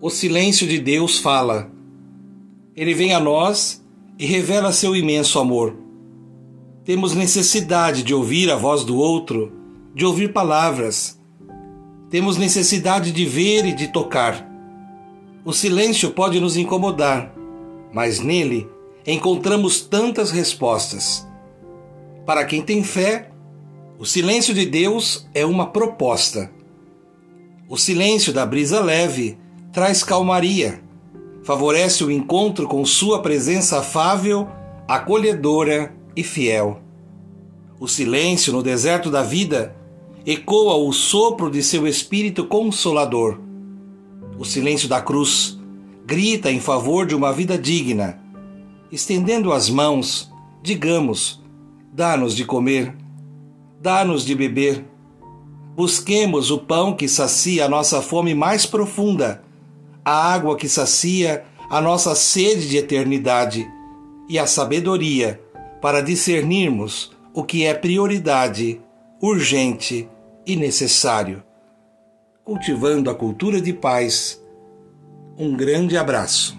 O silêncio de Deus fala. Ele vem a nós e revela seu imenso amor. Temos necessidade de ouvir a voz do outro, de ouvir palavras. Temos necessidade de ver e de tocar. O silêncio pode nos incomodar, mas nele encontramos tantas respostas. Para quem tem fé, o silêncio de Deus é uma proposta. O silêncio da brisa leve traz calmaria, favorece o encontro com Sua presença afável, acolhedora e fiel. O silêncio no deserto da vida ecoa o sopro de seu espírito consolador. O silêncio da cruz grita em favor de uma vida digna. Estendendo as mãos, digamos: dá-nos de comer, dá-nos de beber Busquemos o pão que sacia a nossa fome mais profunda, a água que sacia a nossa sede de eternidade e a sabedoria para discernirmos o que é prioridade, urgente e necessário. Cultivando a cultura de paz. Um grande abraço.